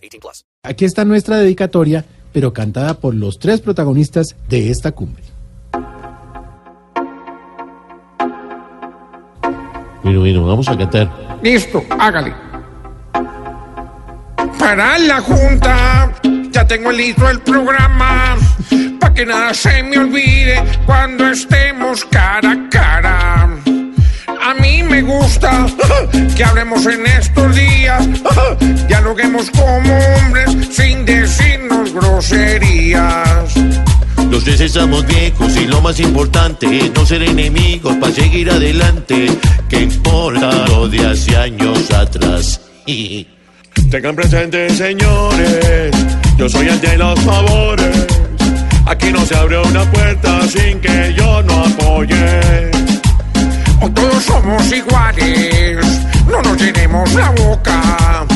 18 plus. Aquí está nuestra dedicatoria, pero cantada por los tres protagonistas de esta cumbre. Bueno, bueno, vamos a cantar. Listo, hágale. Para la junta, ya tengo listo el programa. Pa' que nada se me olvide cuando estemos cara a cara. A mí me gusta que hablemos en estos días. Dialoguemos como hombres sin decirnos groserías. Los tres estamos viejos y lo más importante es no ser enemigos para seguir adelante. ¿Qué importa lo de hace años atrás? Tengan presente, señores, yo soy el de los favores. Aquí no se abre una puerta sin que yo no apoye. O todos somos iguales, no nos llenemos la boca.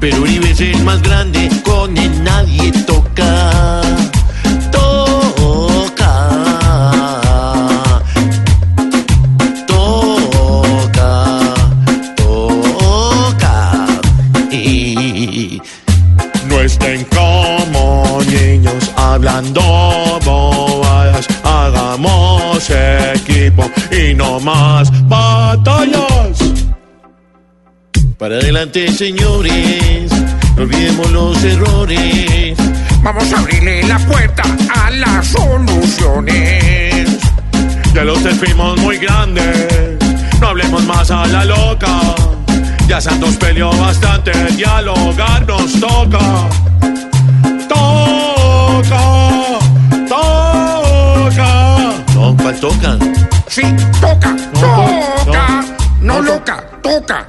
Pero Uribe es más grande, con él nadie toca. Toca. Toca. Toca. Y no estén como niños hablando bobadas. Hagamos equipo y no más batallas. Para adelante, señores. No olvidemos los errores. Vamos a abrirle la puerta a las soluciones. Ya los fuimos muy grandes. No hablemos más a la loca. Ya Santos peleó bastante. Dialogar nos toca. Toca. Toca. No, ¿cuál toca? Sí, toca, No, toca, no, no no loca, toca.